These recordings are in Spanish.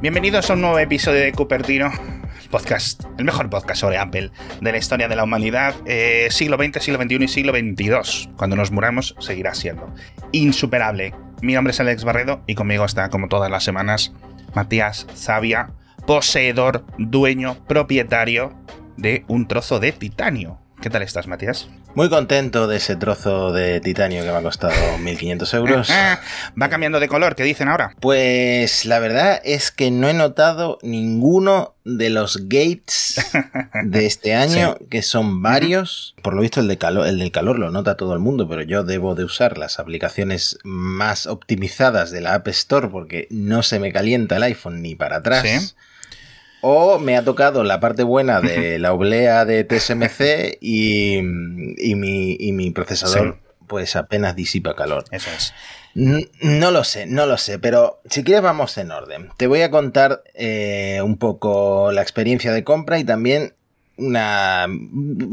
Bienvenidos a un nuevo episodio de Cupertino, el podcast, el mejor podcast sobre Apple de la historia de la humanidad, eh, siglo XX, siglo XXI y siglo XXII. Cuando nos muramos, seguirá siendo insuperable. Mi nombre es Alex Barredo y conmigo está, como todas las semanas, Matías Zavia, poseedor, dueño, propietario de un trozo de titanio. ¿Qué tal estás, Matías? Muy contento de ese trozo de titanio que me ha costado 1.500 euros. Va cambiando de color, ¿qué dicen ahora? Pues la verdad es que no he notado ninguno de los gates de este año, que son varios. Por lo visto el, de calor, el del calor lo nota todo el mundo, pero yo debo de usar las aplicaciones más optimizadas de la App Store porque no se me calienta el iPhone ni para atrás. ¿Sí? O me ha tocado la parte buena de la oblea de TSMC y, y, mi, y mi, procesador pues apenas disipa calor. Eso es. No, lo sé, no lo sé, pero si quieres vamos en orden. Te voy a contar eh, un poco la experiencia de compra y también una...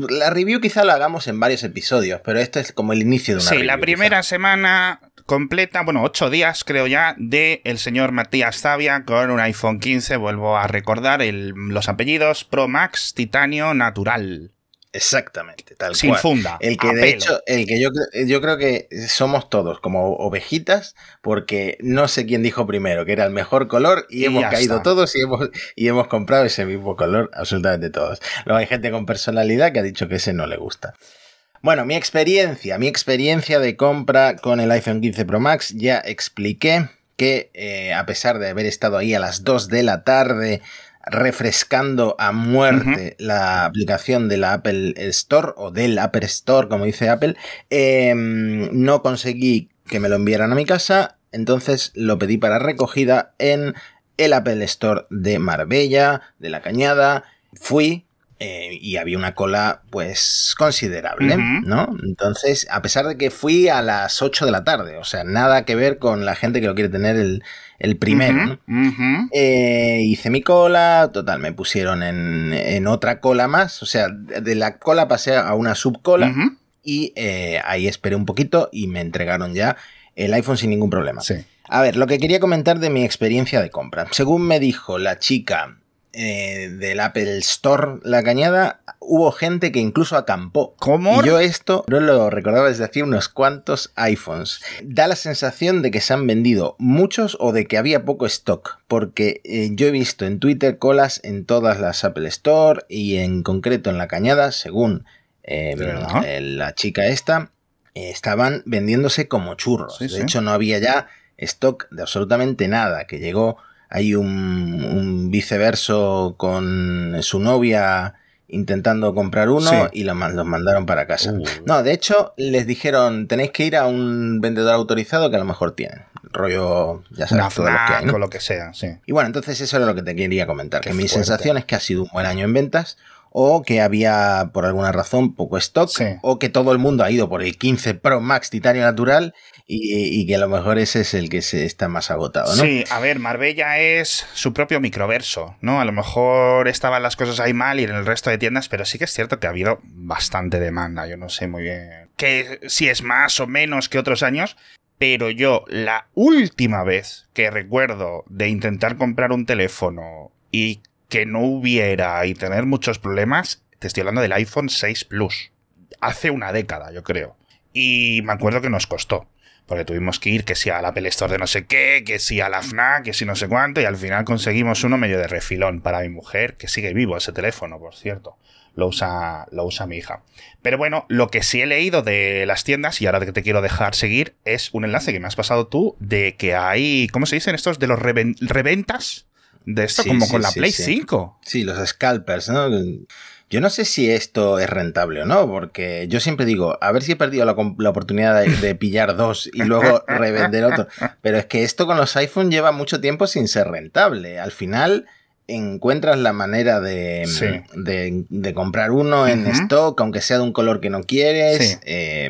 La review quizá la hagamos en varios episodios, pero esto es como el inicio de una Sí, la primera semana completa, bueno, ocho días creo ya, de el señor Matías Zavia con un iPhone 15, vuelvo a recordar los apellidos Pro Max Titanio Natural. Exactamente, tal Sin cual. funda. El que de hecho, el que yo, yo creo que somos todos como ovejitas, porque no sé quién dijo primero que era el mejor color y, hemos caído todos y hemos, y hemos comprado ese mismo color, absolutamente todos. Luego hay gente con personalidad que ha dicho que ese no le gusta. Bueno, mi experiencia, mi experiencia de compra con el iPhone 15 Pro Max, ya expliqué que eh, a pesar de haber estado ahí a las 2 de la tarde refrescando a muerte la aplicación de la Apple Store o del Apple Store, como dice Apple, em, no conseguí que me lo enviaran a mi casa, entonces lo pedí para recogida en el Apple Store de Marbella, de la Cañada. Fui, eh, y había una cola pues considerable, ¿no? Entonces, a pesar de que fui a las 8 de la tarde, o sea, nada que ver con la gente que lo quiere tener el, el primero, eh, hice mi cola, total, me pusieron en, en, otra cola más, o sea, de la cola pasé a una subcola y eh, ahí esperé un poquito y me entregaron ya el iPhone sin ningún problema. Sí. A ver, lo que quería comentar de mi experiencia de compra. Según me dijo la chica eh, del Apple Store La Cañada, hubo gente que incluso acampó. ¿Cómo? Y yo esto no lo recordaba desde hace unos cuantos iPhones. Da la sensación de que se han vendido muchos o de que había poco stock, porque eh, yo he visto en Twitter colas en todas las Apple Store y en concreto en La Cañada, según eh, la chica esta, estaban vendiéndose como churros. Sí, de sí. hecho, no había ya stock de absolutamente nada, que llegó hay un, un, viceverso con su novia intentando comprar uno Sí. y los mandaron para casa. Uh. No, de hecho, les dijeron, tenéis que ir a un vendedor autorizado que a lo mejor tienen. Rollo, ya sabes, todo lo que hay, FNAC ¿no? o lo que sea, sí. Y bueno, entonces eso era lo que te quería comentar. Qué que mi sensación es que ha sido un buen año en ventas o que había por alguna razón poco stock Sí. o que todo el mundo ha ido por el 15 Pro Max Titanio Natural y, que a lo mejor ese es el que se está más agotado, ¿no? Sí, a ver, Marbella es su propio microverso, ¿no? A lo mejor estaban las cosas ahí mal y en el resto de tiendas, pero sí que es cierto que ha habido bastante demanda. Yo no sé muy bien que si es más o menos que otros años, pero yo la última vez que recuerdo de intentar comprar un teléfono y que no hubiera y tener muchos problemas, te estoy hablando del iPhone 6 Plus. Hace una década, yo creo. Y me acuerdo que nos costó. Porque tuvimos que ir que si a la Apple Store de no sé qué, que si a la FNAC, que si no sé cuánto, y al final conseguimos uno medio de refilón para mi mujer, que sigue vivo ese teléfono, por cierto. Lo usa, lo usa mi hija. Pero bueno, lo que sí he leído de las tiendas, y ahora que te quiero dejar seguir, es un enlace que me has pasado tú de que hay, ¿cómo se dicen estos? De los reven- reventas de esto, Sí, como sí, con la sí, Play sí. 5. Sí, los scalpers, ¿no? Yo no sé si esto es rentable o no, porque yo siempre digo, a ver si he perdido la, oportunidad de, de pillar dos y luego revender otro. Pero es que esto con los iPhone lleva mucho tiempo sin ser rentable. Al final encuentras la manera de, Sí. de, de comprar uno en stock, aunque sea de un color que no quieres. Sí. Eh,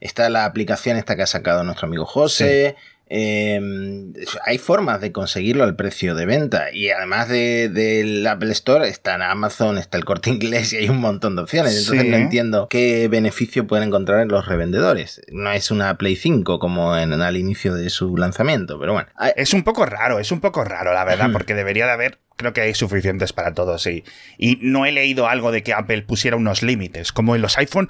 está la aplicación esta que ha sacado nuestro amigo José. Em, hay formas de conseguirlo al precio de venta y además del de, Apple Store está en Amazon, está el corte inglés y hay un montón de opciones. Entonces no entiendo qué beneficio pueden encontrar en los revendedores. No es una Play 5 como en, al inicio de su lanzamiento, pero bueno. Es un poco raro, es un poco raro la verdad, porque debería de haber creo que hay suficientes para todos, y Y no he leído algo de que Apple pusiera unos límites, como en los iPhone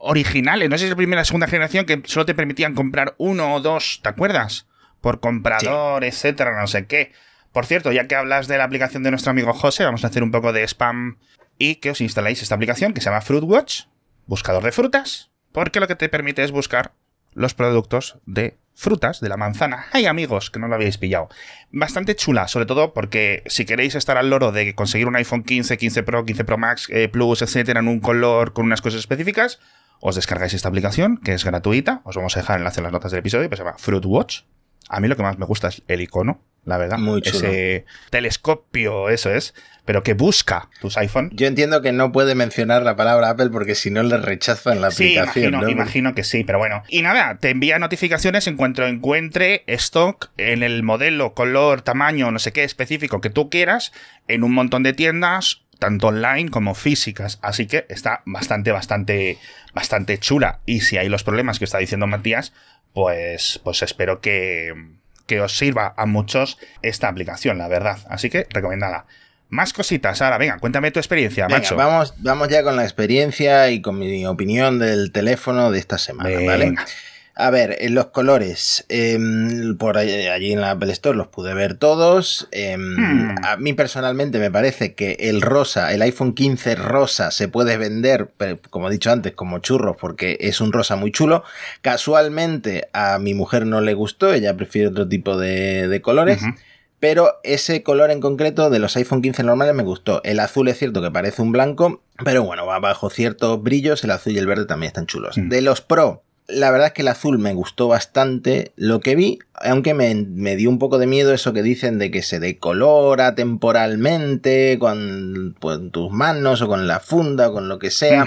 originales, no sé si es la primera o segunda generación, que solo te permitían comprar uno o dos, ¿te acuerdas? Por comprador, etcétera, no sé qué. Por cierto, ya que hablas de la aplicación de nuestro amigo José, vamos a hacer un poco de spam y que os instaláis esta aplicación que se llama Fruitwatch, buscador de frutas, porque lo que te permite es buscar los productos de frutas de la manzana. ¡Ay, amigos! Que no lo habéis pillado. Bastante chula, sobre todo porque si queréis estar al loro de conseguir un iPhone 15, 15 Pro, 15 Pro Max, eh, Plus, etcétera, en un color con unas cosas específicas, os descargáis esta aplicación, que es gratuita. Os vamos a dejar el enlace en las notas del episodio, que se llama Fruit Watch. A mí lo que más me gusta es el icono, la verdad. Muy chulo. Ese telescopio, eso es, pero que busca tus iPhone. Yo entiendo que no puede mencionar la palabra Apple porque si no le rechazan la aplicación. Imagino, imagino que sí, pero bueno. Y nada, te envía notificaciones en cuanto encuentre stock en el modelo, color, tamaño, no sé qué específico que tú quieras, en un montón de tiendas tanto online como físicas. Así que está bastante, bastante, bastante chula. Y si hay los problemas que está diciendo Matías, pues, pues espero que, que os sirva a muchos esta aplicación, la verdad. Así que recomendada. Más cositas, ahora, venga, cuéntame tu experiencia, macho. Vamos, vamos ya con la experiencia y con mi opinión del teléfono de esta semana, ¿vale? A ver, en los colores, em, por allí, en la Apple Store los pude ver todos. Em, hmm. A mí personalmente me parece que el rosa, el iPhone 15 rosa, se puede vender, como he dicho antes, como churros, porque es un rosa muy chulo. Casualmente a mi mujer no le gustó, ella prefiere otro tipo de, colores. Pero ese color en concreto de los iPhone 15 normales me gustó. El azul es cierto que parece un blanco, pero bueno, bajo ciertos brillos. El azul y el verde también están chulos. Hmm. De los Pro, la verdad es que el azul me gustó bastante lo que vi, aunque me, dio un poco de miedo eso que dicen de que se decolora temporalmente con, pues, tus manos o con la funda o con lo que sea.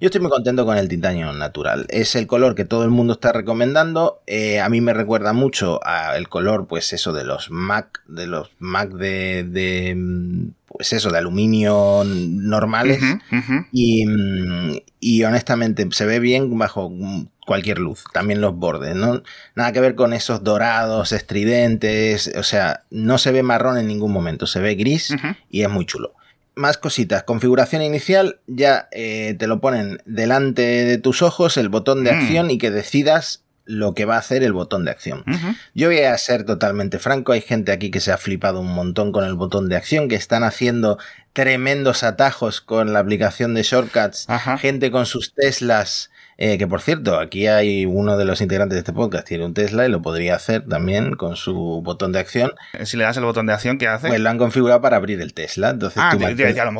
Yo estoy muy contento con el titanio natural. Es el color que todo el mundo está recomendando. Eh, a mí me recuerda mucho al color, pues eso, de los Mac, de los Mac de, de pues eso, de aluminio normales. Y, y honestamente se ve bien bajo cualquier luz, también los bordes, ¿no? Nada que ver con esos dorados, estridentes, o sea, no se ve marrón en ningún momento, se ve gris y es muy chulo. Más cositas, configuración inicial, ya eh, te lo ponen delante de tus ojos el botón de mm. acción y que decidas lo que va a hacer el botón de acción. Yo voy a ser totalmente franco, hay gente aquí que se ha flipado un montón con el botón de acción, que están haciendo tremendos atajos con la aplicación de shortcuts, gente con sus Teslas eh, que por cierto, aquí hay uno de los integrantes de este podcast, tiene un Tesla y lo podría hacer también con su botón de acción. Si le das el botón de acción, ¿qué hace? Pues lo han configurado para abrir el Tesla. Entonces ah,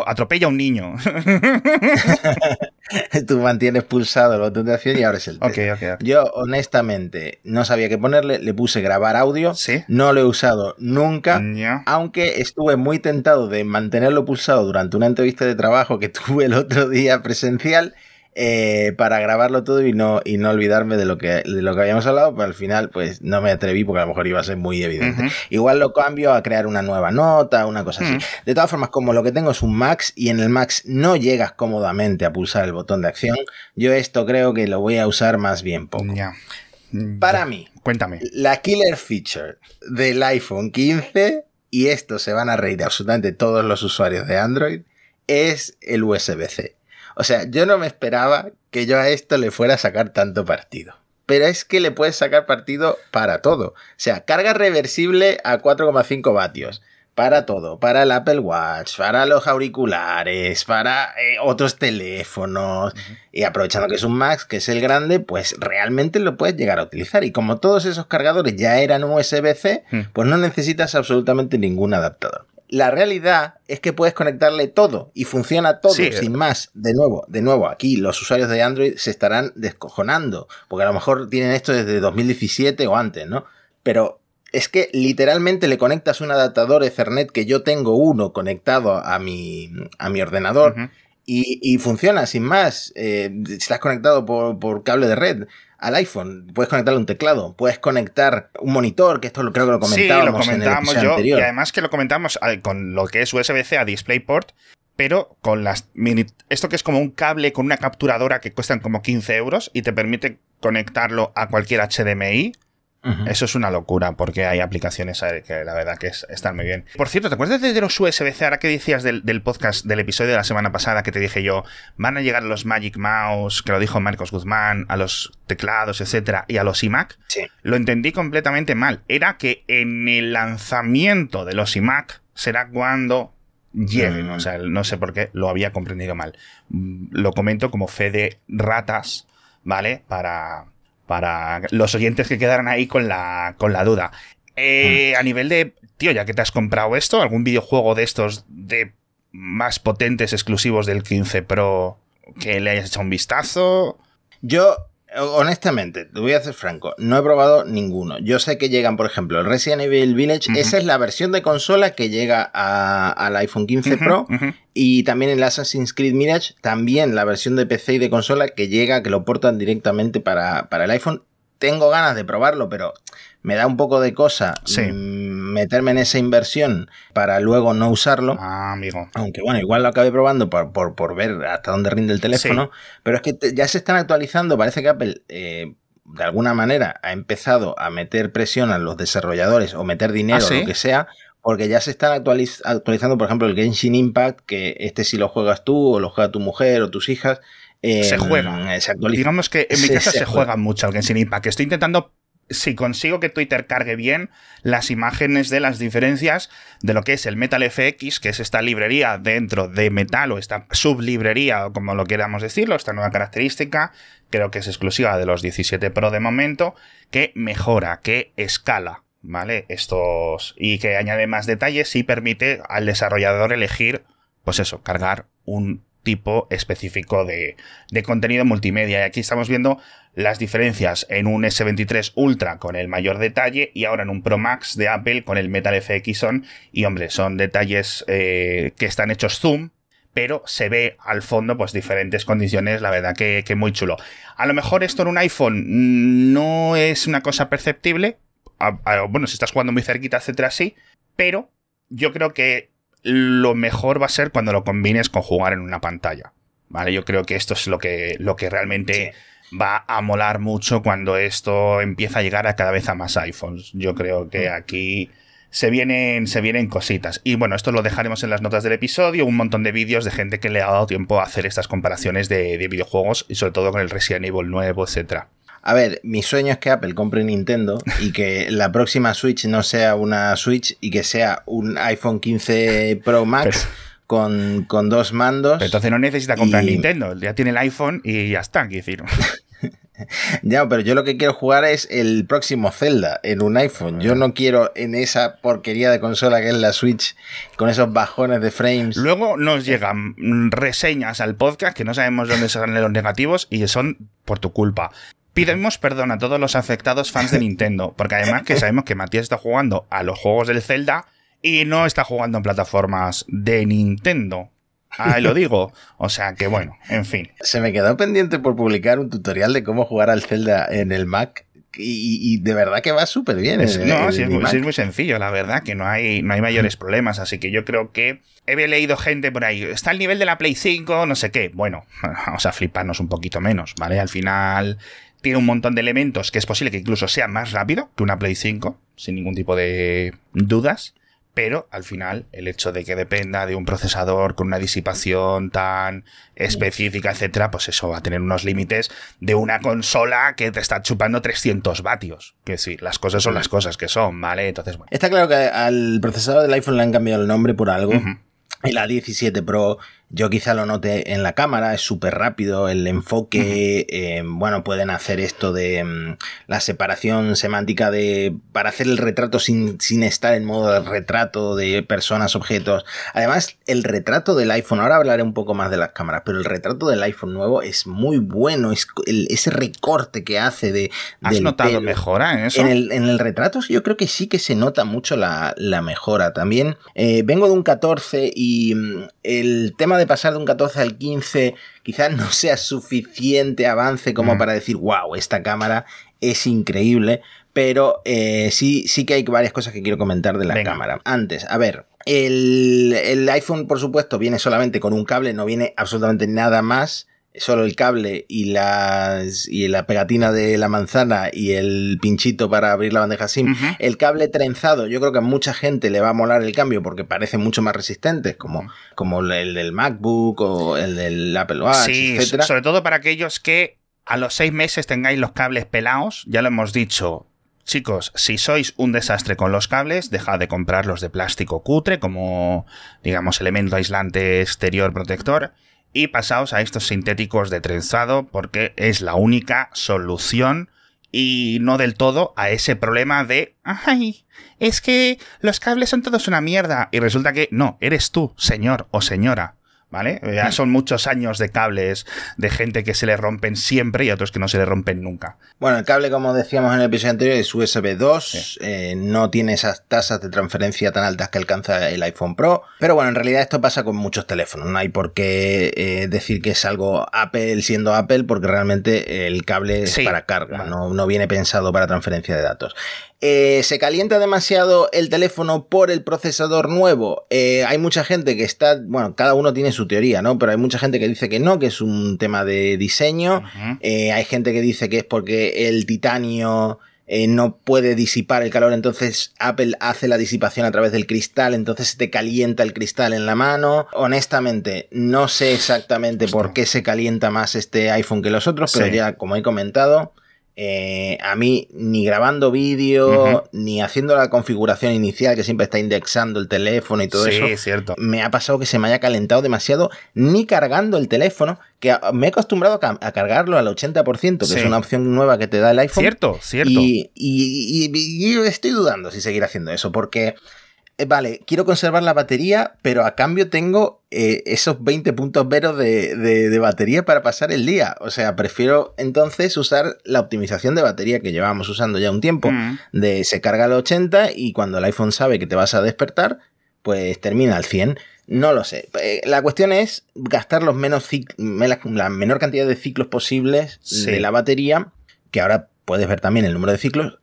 atropella a un niño. tú mantienes pulsado el botón de acción y abres el Tesla. Yo, honestamente, no sabía qué ponerle, le puse grabar audio. ¿Sí? No lo he usado nunca, aunque estuve muy tentado de mantenerlo pulsado durante una entrevista de trabajo que tuve el otro día presencial eh, para grabarlo todo y no, y no olvidarme de lo, que, de lo que habíamos hablado, pero al final pues no me atreví porque a lo mejor iba a ser muy evidente. Igual lo cambio a crear una nueva nota, una cosa así. De todas formas, como lo que tengo es un Max y en el Max no llegas cómodamente a pulsar el botón de acción, yo esto creo que lo voy a usar más bien poco. Para mí, cuéntame. La killer feature del iPhone 15, y esto se van a reír absolutamente todos los usuarios de Android, es el USB-C. O sea, yo no me esperaba que yo a esto le fuera a sacar tanto partido. Pero es que le puedes sacar partido para todo. O sea, carga reversible a 4,5 vatios. Para todo, para el Apple Watch, para los auriculares, para eh, otros teléfonos. Y aprovechando que es un Max, que es el grande, pues realmente lo puedes llegar a utilizar. Y como todos esos cargadores ya eran USB-C, hmm. pues no necesitas absolutamente ningún adaptador la realidad es que puedes conectarle todo y funciona todo sin más. De nuevo, de nuevo, aquí los usuarios de Android se estarán descojonando, porque a lo mejor tienen esto desde 2017 o antes, ¿no? Pero es que literalmente le conectas un adaptador Ethernet que yo tengo uno conectado a mi, a mi ordenador y, funciona sin más. Eh, estás conectado por, por, cable de red. Al iPhone. Puedes conectarle un teclado, puedes conectar un monitor, que esto creo que lo comentábamos, sí, lo comentábamos yo, anterior. Y además que lo comentamos con lo que es USB-C a DisplayPort, pero con las mini... Esto que es como un cable con una capturadora que cuestan como 15 euros y te permite conectarlo a cualquier HDMI eso es una locura porque hay aplicaciones eh, que la verdad que están muy bien. Por cierto, ¿te acuerdas de los USB-C? Ahora que decías del, podcast, del episodio de la semana pasada que te dije yo, van a llegar los Magic Mouse, que lo dijo Marcos Guzmán, a los teclados, etcétera, y a los iMac. Sí. Lo entendí completamente mal. Era que en el lanzamiento de los iMac será cuando lleguen. Mm. O sea, no sé por qué lo había comprendido mal. Mm, lo comento como fe de ratas, ¿vale? Para para los oyentes que quedaran ahí con la, con la duda. Eh, mm. A nivel de, tío, ya que te has comprado esto, algún videojuego de estos de más potentes exclusivos del 15 Pro que le hayas echado un vistazo. Yo honestamente, te voy a ser franco, no he probado ninguno. Yo sé que llegan, por ejemplo, el Resident Evil Village, esa es la versión de consola que llega al iPhone 15 Pro y también el Assassin's Creed Mirage, también la versión de PC y de consola que llega, que lo portan directamente para, para el iPhone. Tengo ganas de probarlo, pero me da un poco de cosa mm, meterme en esa inversión para luego no usarlo. Ah, amigo. Aunque bueno, igual lo acabé probando por, por, ver hasta dónde rinde el teléfono. Pero es que ya se están actualizando. Parece que Apple, eh, de alguna manera, ha empezado a meter presión a los desarrolladores o meter dinero, o ¿Ah, lo que sea. Porque ya se están actualizando, por ejemplo, el Genshin Impact, que este si lo juegas tú, o lo juega tu mujer, o tus hijas. se em, juega. Se Digamos que en mi casa se, juega mucho el Genshin Impact. Estoy intentando si consigo que Twitter cargue bien las imágenes de las diferencias de lo que es el Metal FX, que es esta librería dentro de Metal o esta sublibrería o como lo queramos decirlo, esta nueva característica, creo que es exclusiva de los 17 Pro de momento, que mejora, que escala, ¿vale? Estos y que añade más detalles y permite al desarrollador elegir, pues eso, cargar un tipo específico de, de contenido multimedia. Y aquí estamos viendo las diferencias en un S23 Ultra con el mayor detalle y ahora en un Pro Max de Apple con el Metal FX On. Y hombre, son detalles eh, que están hechos zoom, pero se ve al fondo pues diferentes condiciones, la verdad que, que, muy chulo. A lo mejor esto en un iPhone no es una cosa perceptible, bueno, si estás jugando muy cerquita, etcétera, sí, pero yo creo que lo mejor va a ser cuando lo combines con jugar en una pantalla. ¿Vale? Yo creo que esto es lo que, lo que realmente va a molar mucho cuando esto empieza a llegar a cada vez a más iPhones. Yo creo que mm. aquí se vienen, se vienen cositas. Y bueno, esto lo dejaremos en las notas del episodio, un montón de vídeos de gente que le ha dado tiempo a hacer estas comparaciones de, videojuegos y sobre todo con el Resident Evil nuevo, etcétera. A ver, mi sueño es que Apple compre Nintendo y que la próxima Switch no sea una Switch y que sea un iPhone 15 Pro Max. con, dos mandos. entonces no necesita comprar Nintendo, ya tiene el iPhone y ya está, quiero ya, pero yo lo que quiero jugar es el próximo Zelda en un iPhone. Yo no quiero en esa porquería de consola que es la Switch con esos bajones de frames. Luego nos llegan reseñas al podcast que no sabemos dónde salen los negativos y son por tu culpa. Pidemos perdón a todos los afectados fans de Nintendo, porque además que sabemos que Matías está jugando a los juegos del Zelda y no está jugando en plataformas de Nintendo. Ahí lo digo. O sea que bueno, en fin. Se me quedó pendiente por publicar un tutorial de cómo jugar al Zelda en el Mac. Y, de verdad que va súper bien. no, sí, es, muy, sencillo, la verdad, que no hay, no hay mayores problemas. Así que yo creo que he leído gente por ahí. Está al nivel de la Play 5, no sé qué. Bueno, vamos a fliparnos un poquito menos, ¿vale? Al final tiene un montón de elementos que es posible que incluso sea más rápido que una Play 5, sin ningún tipo de dudas pero al final el hecho de que dependa de un procesador con una disipación tan específica, etcétera, pues eso va a tener unos límites de una consola que te está chupando 300 vatios. Que sí, las cosas son las cosas que son, ¿vale? Entonces, bueno. Está claro que al procesador del iPhone le han cambiado el nombre por algo. Y la 17 Pro yo quizá lo note en la cámara, es súper rápido el enfoque, eh, bueno, pueden hacer esto de mm, la separación semántica de para hacer el retrato sin, sin estar en modo de retrato de personas, objetos. Además, el retrato del iPhone, ahora hablaré un poco más de las cámaras, pero el retrato del iPhone nuevo es muy bueno, es ese recorte que hace de... ¿Has notado mejora en eso? En el, en el retrato yo creo que sí que se nota mucho la, la mejora. También eh, vengo de un 14 y mm, el tema de pasar de un 14 al 15 quizás no sea suficiente avance como mm. para decir, wow, esta cámara es increíble, pero eh, sí, sí que hay varias cosas que quiero comentar de la cámara. Antes, a ver, el, el, iPhone, por supuesto, viene solamente con un cable, no viene absolutamente nada más solo el cable y, las, y la pegatina de la manzana y el pinchito para abrir la bandeja SIM. El cable trenzado, yo creo que a mucha gente le va a molar el cambio porque parece mucho más resistente, como, como el del MacBook o el del Apple Watch, sí, Sobre todo para aquellos que a los seis meses tengáis los cables pelados, ya lo hemos dicho. Chicos, si sois un desastre con los cables, dejad de comprar los de plástico cutre como, digamos, elemento aislante exterior protector y pasaos a estos sintéticos de trenzado porque es la única solución y no del todo a ese problema de, ay, es que los cables son todos una mierda y resulta que no, eres tú, señor o señora. ¿Vale? Ya son muchos años de cables de gente que se le rompen siempre y otros que no se le rompen nunca. Bueno, el cable, como decíamos en el episodio anterior, es USB 2, eh, no tiene esas tasas de transferencia tan altas que alcanza el iPhone Pro, pero bueno, en realidad esto pasa con muchos teléfonos, no hay por qué eh, decir que es algo Apple siendo Apple, porque realmente el cable es para carga, no, no viene pensado para transferencia de datos. Eh, ¿Se calienta demasiado el teléfono por el procesador nuevo? Eh, hay mucha gente que está, bueno, cada uno tiene su teoría, ¿no? Pero hay mucha gente que dice que no, que es un tema de diseño. Eh, hay gente que dice que es porque el titanio no puede disipar el calor, entonces Apple hace la disipación a través del cristal, entonces te calienta el cristal en la mano. Honestamente, no sé exactamente por qué se calienta más este iPhone que los otros, pero ya, como he comentado, eh, a mí ni grabando vídeo, ni haciendo la configuración inicial que siempre está indexando el teléfono y todo eso, cierto. me ha pasado que se me haya calentado demasiado, ni cargando el teléfono, que me he acostumbrado a, cargarlo al 80%, que es una opción nueva que te da el iPhone. Cierto, cierto. y estoy dudando si seguir haciendo eso, porque vale, quiero conservar la batería, pero a cambio tengo eh, esos 20 puntos veros de, batería para pasar el día. O sea, prefiero entonces usar la optimización de batería que llevamos usando ya un tiempo, mm. de se carga al 80 y cuando el iPhone sabe que te vas a despertar, pues termina al 100. No lo sé. Eh, la cuestión es gastar los menos la menor cantidad de ciclos posibles de la batería, que ahora puedes ver también el número de ciclos,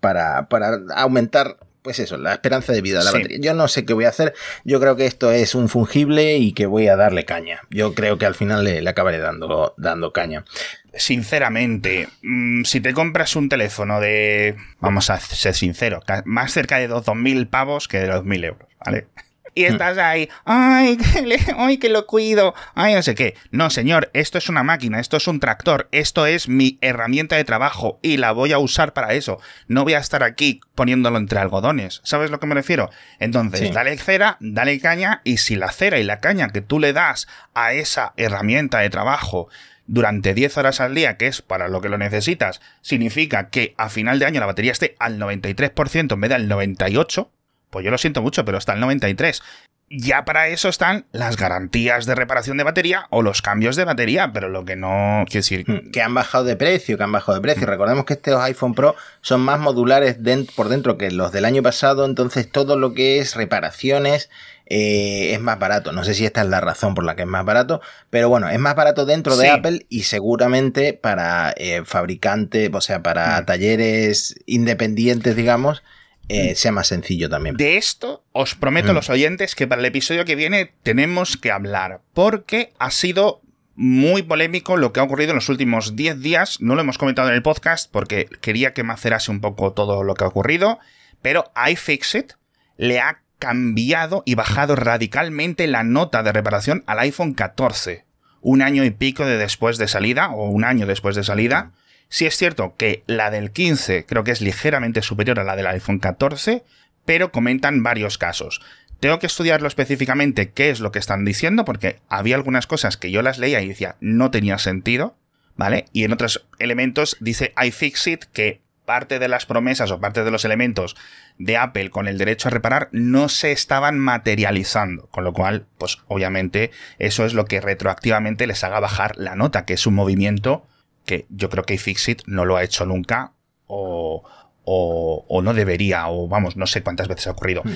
para, para aumentar pues eso, la esperanza de vida de la batería. Yo no sé qué voy a hacer. Yo creo que esto es un fungible y que voy a darle caña. Yo creo que al final le, acabaré dando, dando caña. Sinceramente, mm, si te compras un teléfono de, vamos a ser sinceros, más cerca de 2.000 pavos que de 2.000 euros, ¿vale? Y estás ahí, ay que, ay, que lo cuido, ay, no sé qué. No, señor, esto es una máquina, esto es un tractor, esto es mi herramienta de trabajo y la voy a usar para eso. No voy a estar aquí poniéndolo entre algodones. ¿Sabes lo que me refiero? Entonces, dale cera, dale caña y si la cera y la caña que tú le das a esa herramienta de trabajo durante 10 horas al día, que es para lo que lo necesitas, significa que a final de año la batería esté al 93% en vez del 98%, pues yo lo siento mucho, pero está el 93. Ya para eso están las garantías de reparación de batería o los cambios de batería, pero lo que no quiere decir. Hmm, que han bajado de precio, que han bajado de precio. Hmm. Recordemos que estos iPhone Pro son más modulares por dentro que los del año pasado, entonces todo lo que es reparaciones eh, es más barato. No sé si esta es la razón por la que es más barato, pero bueno, es más barato dentro de Apple y seguramente para eh, fabricantes, o sea, para hmm. talleres independientes, digamos, eh, sea más sencillo también. De esto os prometo a mm. los oyentes que para el episodio que viene tenemos que hablar, porque ha sido muy polémico lo que ha ocurrido en los últimos 10 días. No lo hemos comentado en el podcast porque quería que macerase un poco todo lo que ha ocurrido, pero iFixit le ha cambiado y bajado radicalmente la nota de reparación al iPhone 14. Un año y pico de después de salida, o un año después de salida, Sí es cierto que la del 15 creo que es ligeramente superior a la del iPhone 14, pero comentan varios casos. Tengo que estudiarlo específicamente qué es lo que están diciendo, porque había algunas cosas que yo las leía y decía no tenía sentido, ¿vale? Y en otros elementos dice iFixit que parte de las promesas o parte de los elementos de Apple con el derecho a reparar no se estaban materializando, con lo cual, pues obviamente eso es lo que retroactivamente les haga bajar la nota, que es un movimiento que yo creo que iFixit no lo ha hecho nunca o, o, no debería, o vamos, no sé cuántas veces ha ocurrido. Mm.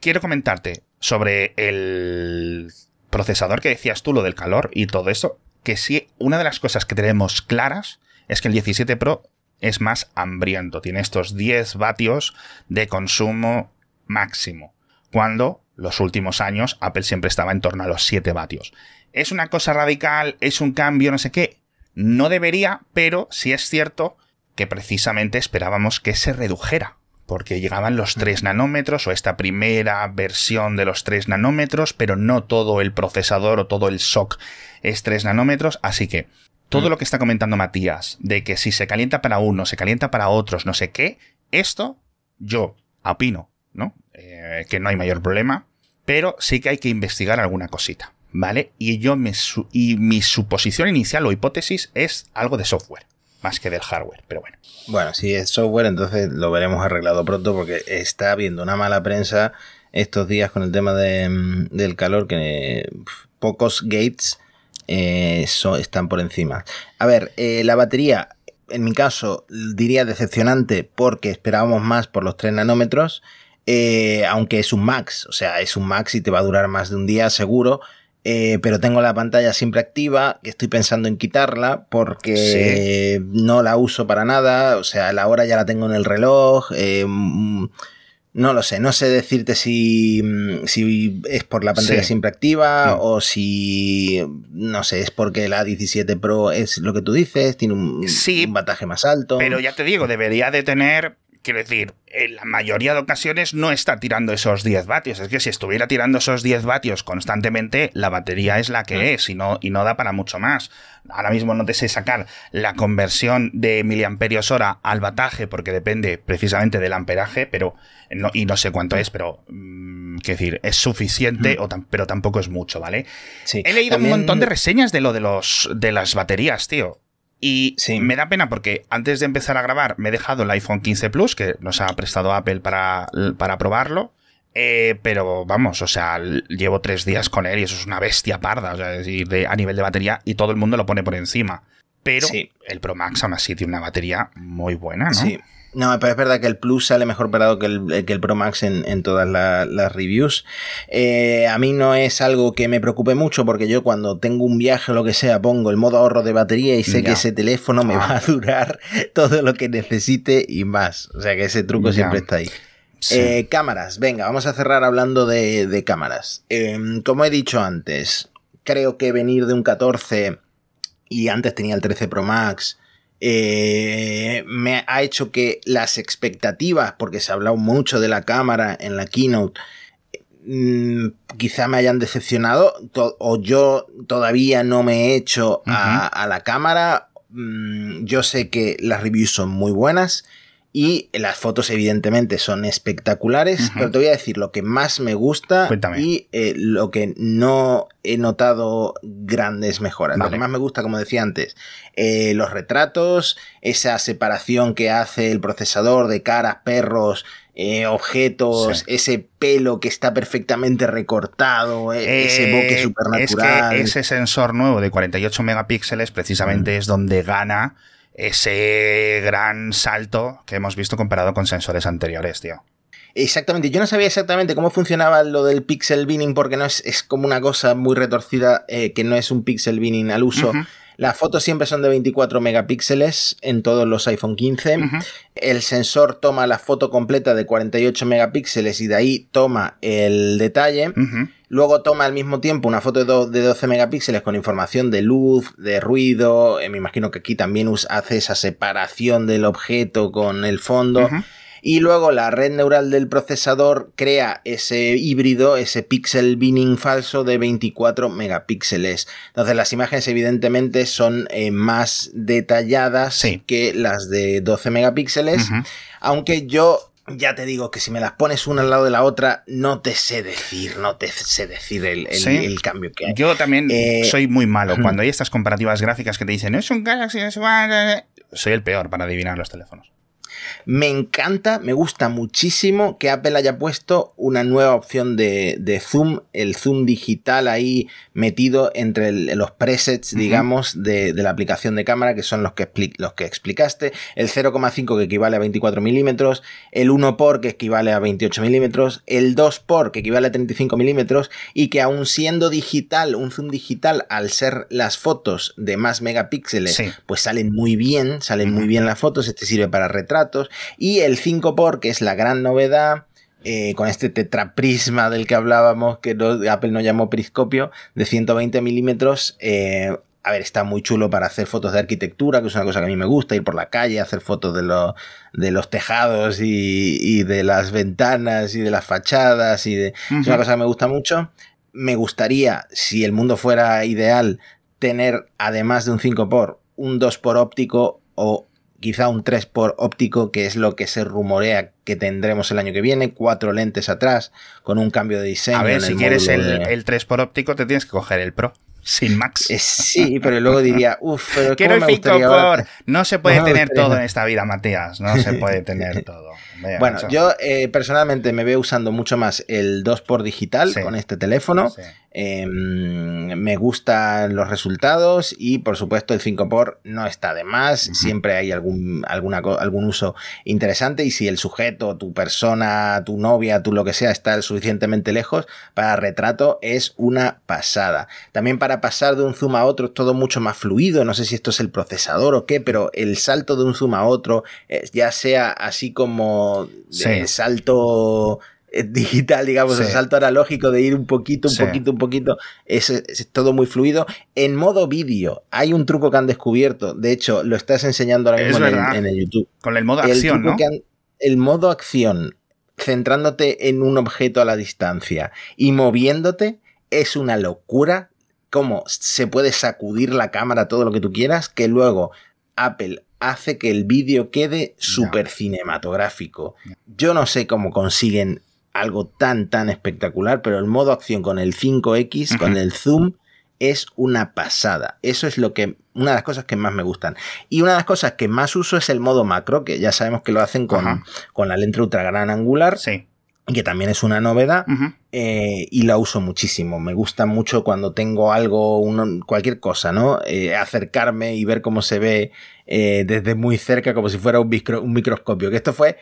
Quiero comentarte sobre el procesador que decías tú, lo del calor y todo eso, que sí, una de las cosas que tenemos claras es que el 17 Pro es más hambriento, tiene estos 10 vatios de consumo máximo, cuando los últimos años Apple siempre estaba en torno a los 7 vatios. ¿Es una cosa radical? ¿Es un cambio? No sé qué. No debería, pero sí es cierto que precisamente esperábamos que se redujera porque llegaban los 3 nanómetros o esta primera versión de los 3 nanómetros, pero no todo el procesador o todo el SOC es 3 nanómetros, así que todo mm. lo que está comentando Matías, de que si se calienta para uno, se calienta para otros, no sé qué, esto yo opino, ¿no? Eh, que no hay mayor problema, pero sí que hay que investigar alguna cosita, ¿vale? Y yo me y mi suposición inicial o hipótesis es algo de software más que del hardware, pero bueno. Bueno, si es software, entonces lo veremos arreglado pronto porque está habiendo una mala prensa estos días con el tema mm, del calor que pocos gates eh, están por encima. A ver, eh, la batería, en mi caso, diría decepcionante porque esperábamos más por los 3 nanómetros. Eh, aunque es un max, o sea, es un max y te va a durar más de un día seguro, eh, pero tengo la pantalla siempre activa, y estoy pensando en quitarla porque no la uso para nada, o sea, la hora ya la tengo en el reloj, eh, mm, no lo sé, no sé decirte si, mm, si es por la pantalla siempre activa mm. o si, no sé, es porque la 17 Pro es lo que tú dices, tiene un, un bataje más alto. Pero ya te digo, debería de tener Quiero decir, en la mayoría de ocasiones no está tirando esos 10 vatios. Es que si estuviera tirando esos 10 vatios constantemente, la batería es la que es y no, y no da para mucho más. Ahora mismo no te sé sacar la conversión de miliamperios hora al bataje porque depende precisamente del amperaje, pero no, y no sé cuánto es, pero mm, quiero decir, es suficiente, mm. o pero tampoco es mucho, ¿vale? Sí. He leído un montón de reseñas de lo de los de las baterías, tío. Y me da pena porque antes de empezar a grabar me he dejado el iPhone 15 Plus, que nos ha prestado Apple para, para probarlo. Eh, pero vamos, o sea, llevo tres días con él y eso es una bestia parda, o sea, decir, a nivel de batería y todo el mundo lo pone por encima. Pero el Pro Max aún así tiene una batería muy buena, ¿no? Sí. No, pero es verdad que el Plus sale mejor parado que el, que el Pro Max en, todas las reviews. Eh, a mí no es algo que me preocupe mucho porque yo cuando tengo un viaje o lo que sea pongo el modo ahorro de batería y sé que ese teléfono me va a durar todo lo que necesite y más. O sea que ese truco siempre está ahí. Eh, cámaras, venga, vamos a cerrar hablando de, cámaras. Em, como he dicho antes, creo que venir de un 14 y antes tenía el 13 Pro Max eh, me ha hecho que las expectativas, porque se ha hablado mucho de la cámara en la keynote, mm, quizá me hayan decepcionado o yo todavía no me he hecho a, la cámara. Mm, yo sé que las reviews son muy buenas y las fotos evidentemente son espectaculares, pero te voy a decir lo que más me gusta y eh, lo que no he notado grandes mejoras. Lo que más me gusta, como decía antes, eh, los retratos, esa separación que hace el procesador de caras, perros, eh, objetos, ese pelo que está perfectamente recortado, ese boque supernatural. Es que ese sensor nuevo de 48 megapíxeles precisamente mm. es donde gana ese gran salto que hemos visto comparado con sensores anteriores, tío. Exactamente, yo no sabía exactamente cómo funcionaba lo del pixel binning porque no es, es como una cosa muy retorcida eh, que no es un pixel binning al uso. Las fotos siempre son de 24 megapíxeles en todos los iPhone 15. El sensor toma la foto completa de 48 megapíxeles y de ahí toma el detalle. Luego toma al mismo tiempo una foto de 12 megapíxeles con información de luz, de ruido. Eh, me imagino que aquí también hace esa separación del objeto con el fondo y luego la red neural del procesador crea ese híbrido, ese pixel binning falso de 24 megapíxeles. Entonces las imágenes evidentemente son eh, más detalladas que las de 12 megapíxeles, aunque yo ya te digo que si me las pones una al lado de la otra, no te sé decir, no te sé decir el, cambio que hay. Yo también eh, soy muy malo. Cuando hay estas comparativas gráficas que te dicen, es un Galaxy, es soy el peor para adivinar los teléfonos. Me encanta, me gusta muchísimo que Apple haya puesto una nueva opción de, zoom, el zoom digital ahí metido entre los presets, digamos, de, la aplicación de cámara, que son los que, los que explicaste, el 0,5 que equivale a 24 milímetros, el 1 por que equivale a 28 milímetros, el 2 por que equivale a 35 milímetros, y que aún siendo digital, un zoom digital, al ser las fotos de más megapíxeles, pues salen muy bien, salen muy bien las fotos, este sirve para y el 5 por que es la gran novedad, eh, con este tetraprisma del que hablábamos, que Apple no llamó periscopio, de 120 milímetros. Eh, a ver, está muy chulo para hacer fotos de arquitectura, que es una cosa que a mí me gusta, ir por la calle, hacer fotos de, de los tejados y, de las ventanas y de las fachadas. Y de, Es una cosa que me gusta mucho. Me gustaría, si el mundo fuera ideal, tener, además de un 5 por un 2 por óptico o quizá un 3 por óptico, que es lo que se rumorea que tendremos el año que viene, cuatro lentes atrás, con un cambio de diseño. A ver, si quieres el, el 3 por óptico, te tienes que coger el Pro sin Max. Eh, sí, pero luego diría, uff, pero Quiero el 5 por. No se puede tener todo en esta vida, Matías. No se puede tener todo. Bueno, yo eh, personalmente me veo usando mucho más el 2 por digital con este teléfono. Em, me gustan los resultados y por supuesto el 5 por no está de más. Siempre hay algún, alguna, algún uso interesante y si el sujeto, tu persona, tu novia, tu lo que sea está suficientemente lejos para retrato es una pasada. También para pasar de un zoom a otro es todo mucho más fluido. No sé si esto es el procesador o qué, pero el salto de un zoom a otro, eh, ya sea así como salto eh, digital, digamos, el salto analógico de ir un poquito, un poquito, un poquito, es, todo muy fluido. En modo vídeo, hay un truco que han descubierto, de hecho, lo estás enseñando ahora mismo en el, YouTube. Con el modo acción, ¿no? el modo acción, centrándote en un objeto a la distancia y moviéndote, es una locura cómo se puede sacudir la cámara todo lo que tú quieras, que luego Apple hace que el vídeo quede súper cinematográfico. Yo no sé cómo consiguen algo tan, tan espectacular, pero el modo acción con el 5X, con el zoom, es una pasada. Eso es lo que, una de las cosas que más me gustan. Y una de las cosas que más uso es el modo macro, que ya sabemos que lo hacen con, con la lente ultra gran angular. Sí. Que también es una novedad. Eh, y la uso muchísimo. Me gusta mucho cuando tengo algo, cualquier cosa, ¿no? Eh, acercarme y ver cómo se ve eh, desde muy cerca, como si fuera un, un microscopio. Que esto fue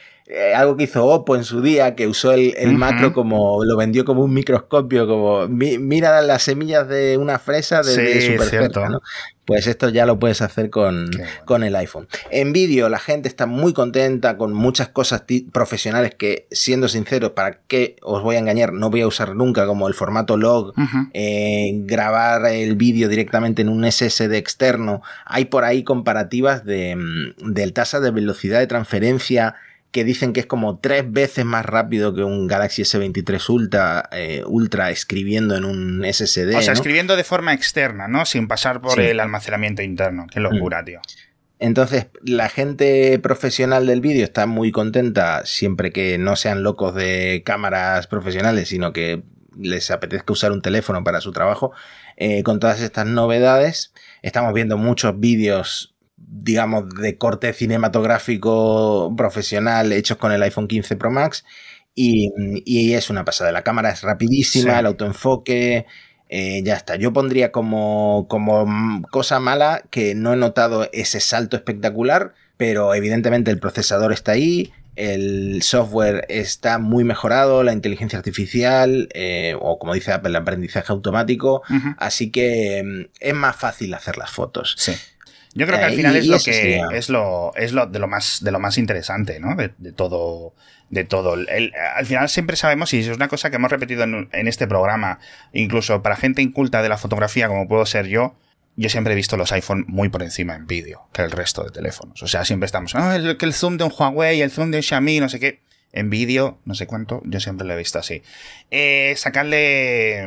algo que hizo Oppo en su día, que usó el, macro como, lo vendió como un microscopio, como mira las semillas de una fresa desde súper cerca, ¿no? Pues esto ya lo puedes hacer con, con, el iPhone. En vídeo la gente está muy contenta con muchas cosas profesionales que, siendo sincero, ¿para qué os voy a engañar? No voy a usar nunca, como el formato log, eh, grabar el vídeo directamente en un SSD externo. Hay por ahí comparativas de, mm, del tasa de velocidad de transferencia que dicen que es como tres veces más rápido que un Galaxy S23 Ultra, eh, Ultra escribiendo en un SSD. O sea, escribiendo de forma externa, ¿no? Sin pasar por el almacenamiento interno. Qué locura, mm. tío. Entonces, la gente profesional del vídeo está muy contenta siempre que no sean locos de cámaras profesionales, sino que les apetezca usar un teléfono para su trabajo. Eh, con todas estas novedades, estamos viendo muchos vídeos, digamos, de corte cinematográfico profesional hechos con el iPhone 15 Pro Max. Y, es una pasada. La cámara es rapidísima, el autoenfoque, eh, ya está. Yo pondría como, como cosa mala que no he notado ese salto espectacular, pero evidentemente el procesador está ahí, el software está muy mejorado, la inteligencia artificial, eh, o como dice Apple, el aprendizaje automático, así que mm, es más fácil hacer las fotos. Sí. Yo creo que al eh, final es lo que es lo es lo de lo más de lo más interesante, ¿no? De, todo de todo. al final siempre sabemos, y es una cosa que hemos repetido en, este programa, incluso para gente inculta de la fotografía como puedo ser yo, yo siempre he visto los iPhone muy por encima en vídeo que el resto de teléfonos. O sea, siempre estamos, ah, el, el zoom de un Huawei, el zoom de un Xiaomi, no sé qué. En vídeo, no sé cuánto, yo siempre lo he visto así. Eh, sacarle,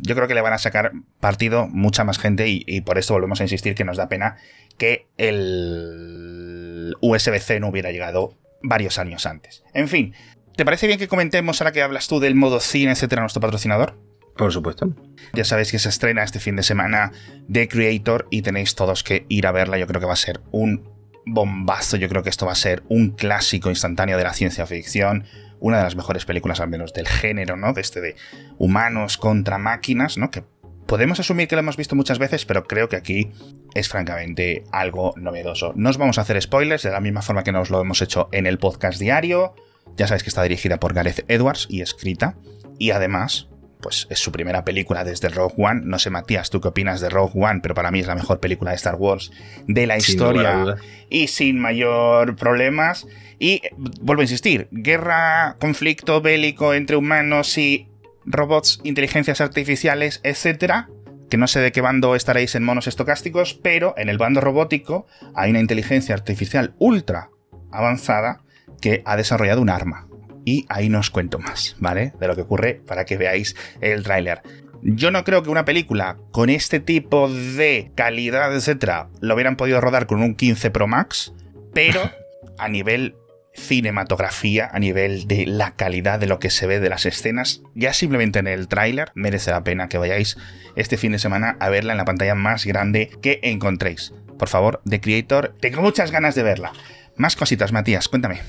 yo creo que le van a sacar partido mucha más gente y, y por esto volvemos a insistir que nos da pena que el USB-C no hubiera llegado varios años antes. En fin, ¿te parece bien que comentemos ahora que hablas tú del modo cine, etcétera, nuestro patrocinador? Por supuesto. Ya sabéis que se estrena este fin de semana The Creator y tenéis todos que ir a verla. Yo creo que va a ser un bombazo. Yo creo que esto va a ser un clásico instantáneo de la ciencia ficción. Una de las mejores películas, al menos del género, ¿no? De este de humanos contra máquinas, ¿no? Que podemos asumir que lo hemos visto muchas veces, pero creo que aquí es francamente algo novedoso. No os vamos a hacer spoilers de la misma forma que nos lo hemos hecho en el podcast diario. Ya sabéis que está dirigida por Gareth Edwards y escrita. Y además, pues es su primera película desde Rogue One. No sé, Matías, tú qué opinas de Rogue One, pero para mí es la mejor película de Star Wars de la historia y sin mayor problemas. Y vuelvo a insistir, guerra, conflicto bélico entre humanos y robots, inteligencias artificiales, etcétera. Que no sé de qué bando estaréis en monos estocásticos, pero en el bando robótico hay una inteligencia artificial ultra avanzada que ha desarrollado un arma y ahí no os cuento más, ¿vale? De lo que ocurre para que veáis el tráiler. Yo no creo que una película con este tipo de calidad, etcétera, lo hubieran podido rodar con un 15 Pro Max, pero a nivel cinematografía, a nivel de la calidad de lo que se ve de las escenas, ya simplemente en el tráiler merece la pena que vayáis este fin de semana a verla en la pantalla más grande que encontréis. Por favor, The Creator, tengo muchas ganas de verla. Más cositas, Matías, cuéntame.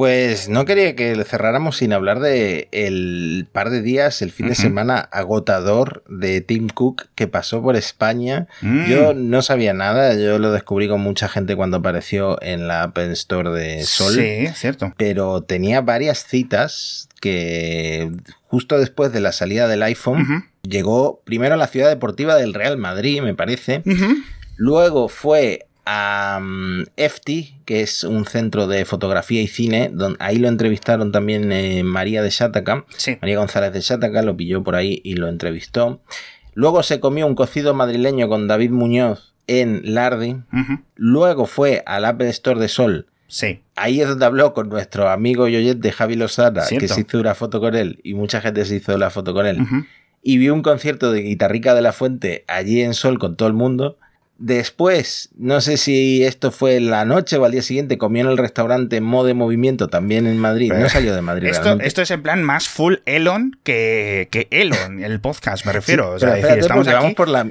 Pues no quería que le cerráramos sin hablar de el par de días, el fin de semana agotador de Tim Cook que pasó por España. Mm. Yo no sabía nada, yo lo descubrí con mucha gente cuando apareció en la Apple Store de Sol. Sí, cierto. Pero tenía varias citas que justo después de la salida del iPhone llegó primero a la ciudad deportiva del Real Madrid, me parece. Luego fue a EFTI, que es un centro de fotografía y cine, donde, ahí lo entrevistaron también eh, María de Chataca, María González de Chataca, lo pilló por ahí y lo entrevistó. Luego se comió un cocido madrileño con David Muñoz en Lardi. Luego fue al Apple Store de Sol. Sí. Ahí es donde habló con nuestro amigo y oyente Javi Lozada, que se hizo una foto con él y mucha gente se hizo la foto con él. Y vio un concierto de Guitarrica de la Fuente allí en Sol con todo el mundo. Después, no sé si esto fue la noche o al día siguiente, comió en el restaurante Mode Movimiento también en Madrid. No salió de Madrid. Esto, esto es en plan más full Elon que, que Elon, el podcast, me refiero. o sea, decir, estamos vamos, por la,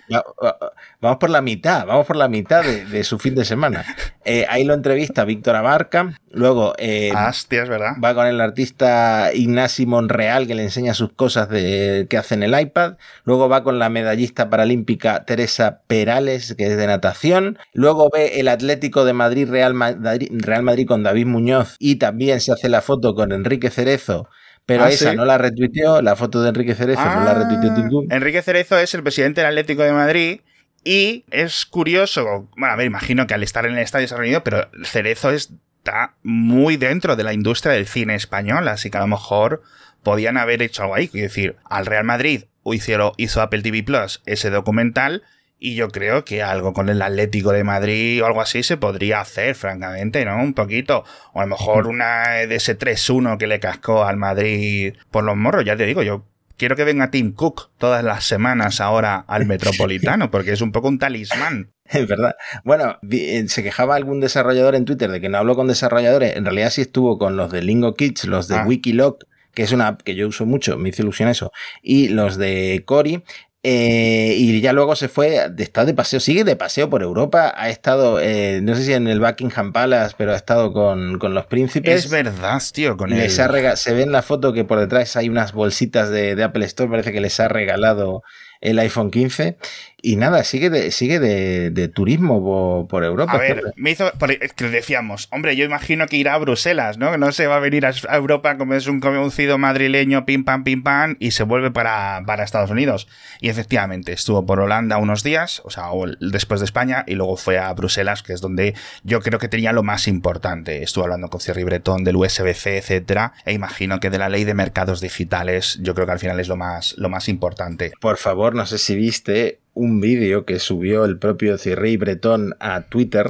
vamos por la mitad, vamos por la mitad de, su fin de semana. Eh, ahí lo entrevista Víctor Abarca. Luego eh, ¿verdad? va con el artista Ignasi Monreal que le enseña sus cosas de, que hace en el iPad. Luego va con la medallista paralímpica Teresa Perales, que es de natación. Luego ve el Atlético de Madrid Real, Madrid Real Madrid con David Muñoz y también se hace la foto con Enrique Cerezo. Pero ah, esa no la retuiteó, la foto de Enrique Cerezo no la retuiteó ah, Enrique Cerezo es el presidente del Atlético de Madrid y es curioso, bueno, a ver, imagino que al estar en el estadio se ha reunido, pero Cerezo está muy dentro de la industria del cine español, así que a lo mejor podían haber hecho algo ahí. Es decir, al Real Madrid hizo, hizo Apple TV Plus ese documental y yo creo que algo con el Atlético de Madrid o algo así se podría hacer, francamente, ¿no? Un poquito. O a lo mejor una de ese 3-1 que le cascó al Madrid por los morros. Ya te digo, yo quiero que venga Tim Cook todas las semanas ahora al Metropolitano, porque es un poco un talismán. Es verdad. Bueno, eh, se quejaba algún desarrollador en Twitter de que no habló con desarrolladores. En realidad sí estuvo con los de Lingo Kids, los de ah. Wikiloc, que es una app que yo uso mucho, me hizo ilusión eso, y los de Cori, eh, y ya luego se fue, está de paseo, sigue de paseo por Europa, ha estado, eh, no sé si en el Buckingham Palace, pero ha estado con, los príncipes. Es verdad, tío, con les se ve en la foto que por detrás hay unas bolsitas de, de Apple Store, parece que les ha regalado el iPhone 15 y nada, sigue de, sigue de, turismo por, Europa. A ver, me hizo, que decíamos, hombre, yo imagino que irá a Bruselas, ¿no? Que no se va a venir a, Europa como es un conocido madrileño, pim pam, pim pam, y se vuelve para, para Estados Unidos. Y efectivamente, estuvo por Holanda unos días, o sea, después de España, y luego fue a Bruselas, que es donde yo creo que tenía lo más importante. Estuvo hablando con Thierry Breton del USB-C, etcétera, e imagino que de la ley de mercados digitales, yo creo que al final es lo más, lo más importante. Por favor, no sé si viste un vídeo que subió el propio Thierry Breton a Twitter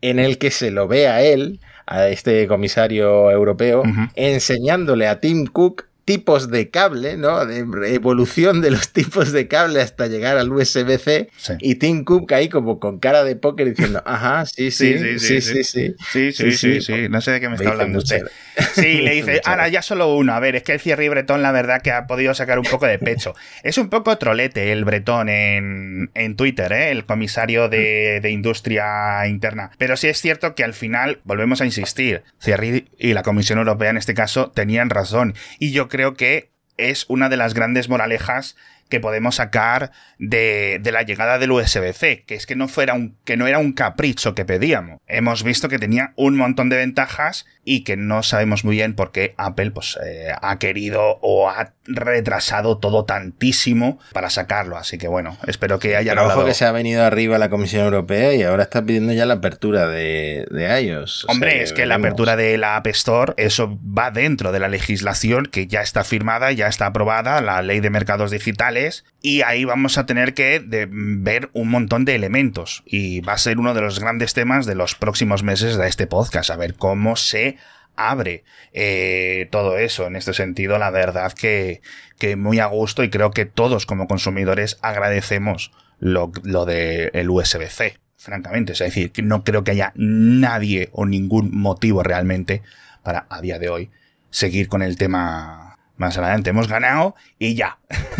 en el que se lo ve a él, a este comisario europeo, enseñándole a Tim Cook tipos de cable, ¿no? De evolución de los tipos de cable hasta llegar al USB-C. Y Tim Cook ahí como con cara de póker diciendo, ajá, sí, sí, sí, sí, sí, sí. Sí, sí, sí, sí. No sé de qué me está hablando usted. Sí, le dice, ahora ya solo uno. A ver, es que el Thierry Bretón, la verdad, que ha podido sacar un poco de pecho. Es un poco trolete el Bretón en, en Twitter, ¿eh? El comisario de, de Industria Interna. Pero sí es cierto que al final, volvemos a insistir, Thierry y la Comisión Europea en este caso tenían razón. Y yo creo que es una de las grandes moralejas que podemos sacar de, de la llegada del USB-C, que es que no fuera un, que no era un capricho que pedíamos. Hemos visto que tenía un montón de ventajas y que no sabemos muy bien por qué Apple pues, eh, ha querido o ha retrasado todo tantísimo para sacarlo. Así que bueno, espero que haya Pero ojo que se ha venido arriba la Comisión Europea y ahora está pidiendo ya la apertura de, de iOS. Hombre, es que la apertura de la App Store, eso va dentro de la legislación que ya está firmada, ya está aprobada, la ley de mercados digitales, y ahí vamos a tener que ver un montón de elementos. Y va a ser uno de los grandes temas de los próximos meses de este podcast, a ver cómo se abre eh, todo eso. En este sentido, la verdad que, que, muy a gusto y creo que todos como consumidores agradecemos lo, lo del USB-C, francamente. Es decir, que no creo que haya nadie o ningún motivo realmente para a día de hoy seguir con el tema más adelante hemos ganado y ya.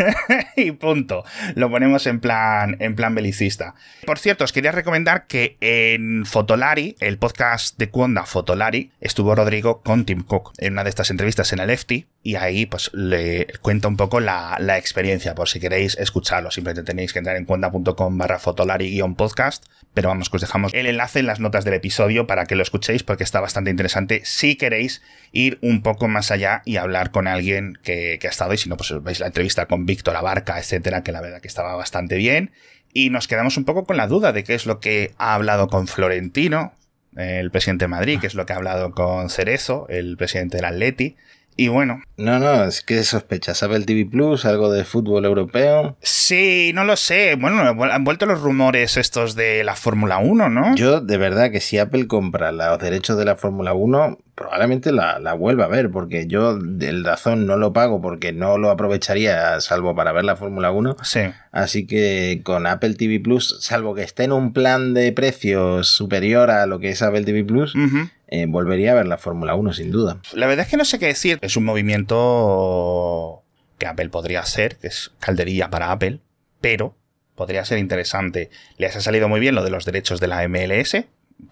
y punto. Lo ponemos en plan, en plan belicista. Por cierto, os quería recomendar que en Fotolari, el podcast de Cuonda Fotolari, estuvo Rodrigo con Tim Cook en una de estas entrevistas en el EFTI y ahí pues le cuenta un poco la, la experiencia por si queréis escucharlo. Simplemente tenéis que entrar en cuonda.com barra fotolari-podcast pero vamos que os dejamos el enlace en las notas del episodio para que lo escuchéis porque está bastante interesante. Si queréis ir un poco más allá y hablar con alguien que, ha estado y si no pues veis la entrevista con Víctor Abarca, etcétera, que la verdad que estaba bastante bien. Y nos quedamos un poco con la duda de qué es lo que ha hablado con Florentino, el presidente de Madrid, qué es lo que ha hablado con Cerezo, el presidente del Atleti, y bueno. No, no, es que sospechas. ¿Sabe el TV Plus? ¿Algo de fútbol europeo? Sí, no lo sé. Bueno, han vuelto los rumores estos de la Fórmula 1, ¿no? Yo, de verdad, que si Apple compra los derechos de la Fórmula 1, probablemente la, la vuelva a ver, porque yo del razón no lo pago porque no lo aprovecharía salvo para ver la Fórmula 1. Sí. Así que con Apple TV Plus, salvo que esté en un plan de precios superior a lo que es Apple TV Plus, eh, volvería a ver la Fórmula 1 sin duda. La verdad es que no sé qué decir. Es un movimiento que Apple podría hacer, que es calderilla para Apple, pero podría ser interesante. Les ha salido muy bien lo de los derechos de la MLS,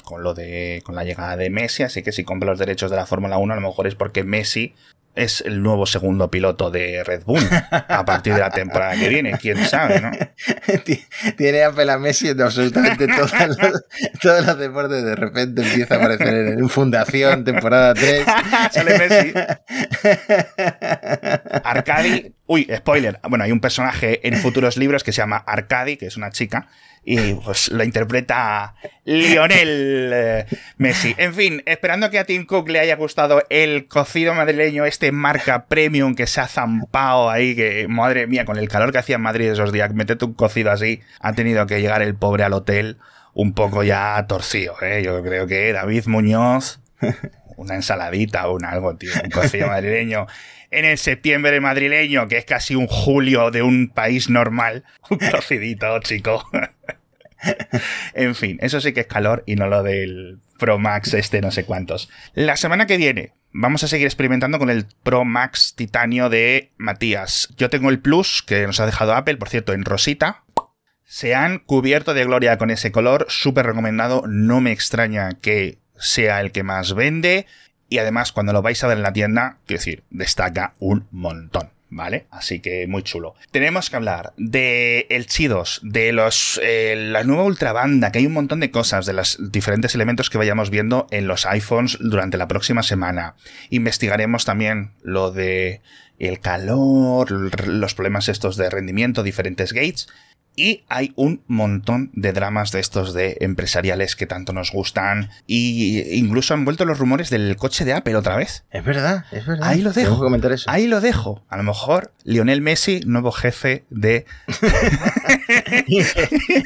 con lo de con la llegada de Messi, así que si compra los derechos de la Fórmula 1 a lo mejor es porque Messi es el nuevo segundo piloto de Red Bull a partir de la temporada que viene, quién sabe, ¿no? Tiene a a Messi en absolutamente todos los, todos los deportes, de repente empieza a aparecer en Fundación, temporada 3. Sale Messi. Arcadi, uy, spoiler, bueno, hay un personaje en futuros libros que se llama Arcadi, que es una chica, y pues lo interpreta Lionel eh, Messi. En fin, esperando que a Tim Cook le haya gustado el cocido madrileño, este marca premium que se ha zampado ahí, que madre mía, con el calor que hacía en Madrid esos días, metete un cocido así, ha tenido que llegar el pobre al hotel un poco ya torcido, ¿eh? Yo creo que David Muñoz, una ensaladita o un algo, tío, un cocido madrileño en el septiembre madrileño, que es casi un julio de un país normal. Un cocidito, chico. en fin, eso sí que es calor y no lo del Pro Max este no sé cuántos. La semana que viene vamos a seguir experimentando con el Pro Max Titanio de Matías. Yo tengo el Plus que nos ha dejado Apple, por cierto, en rosita. Se han cubierto de gloria con ese color, súper recomendado, no me extraña que sea el que más vende y además cuando lo vais a ver en la tienda, quiero decir, destaca un montón. ¿vale? Así que muy chulo. Tenemos que hablar de el Chidos, de los eh, la nueva ultra banda, que hay un montón de cosas, de los diferentes elementos que vayamos viendo en los iPhones durante la próxima semana. Investigaremos también lo de el calor, los problemas estos de rendimiento, diferentes gates y hay un montón de dramas de estos de empresariales que tanto nos gustan. Y incluso han vuelto los rumores del coche de Apple otra vez. Es verdad, es verdad. Ahí lo dejo. Ahí lo dejo. A lo mejor Lionel Messi, nuevo jefe de.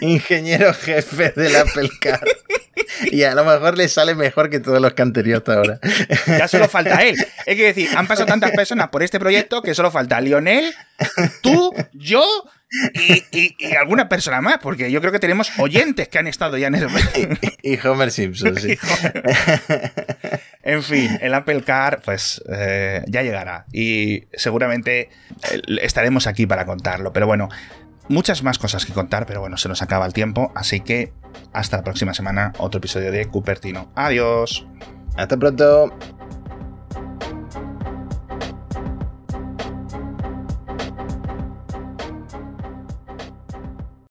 Ingeniero jefe del Apple Car. y a lo mejor le sale mejor que todos los que han tenido hasta ahora. Ya solo falta él. Es que decir, han pasado tantas personas por este proyecto que solo falta Lionel, tú, yo y, alguna persona más, porque yo creo que tenemos oyentes que han estado ya en ese Y, Homer Simpson, sí. en fin, el Apple Car, pues eh, ya llegará. Y seguramente eh, estaremos aquí para contarlo. Pero bueno, muchas más cosas que contar, pero bueno, se nos acaba el tiempo. Así que hasta la próxima semana, otro episodio de Cupertino. Adiós. Hasta pronto.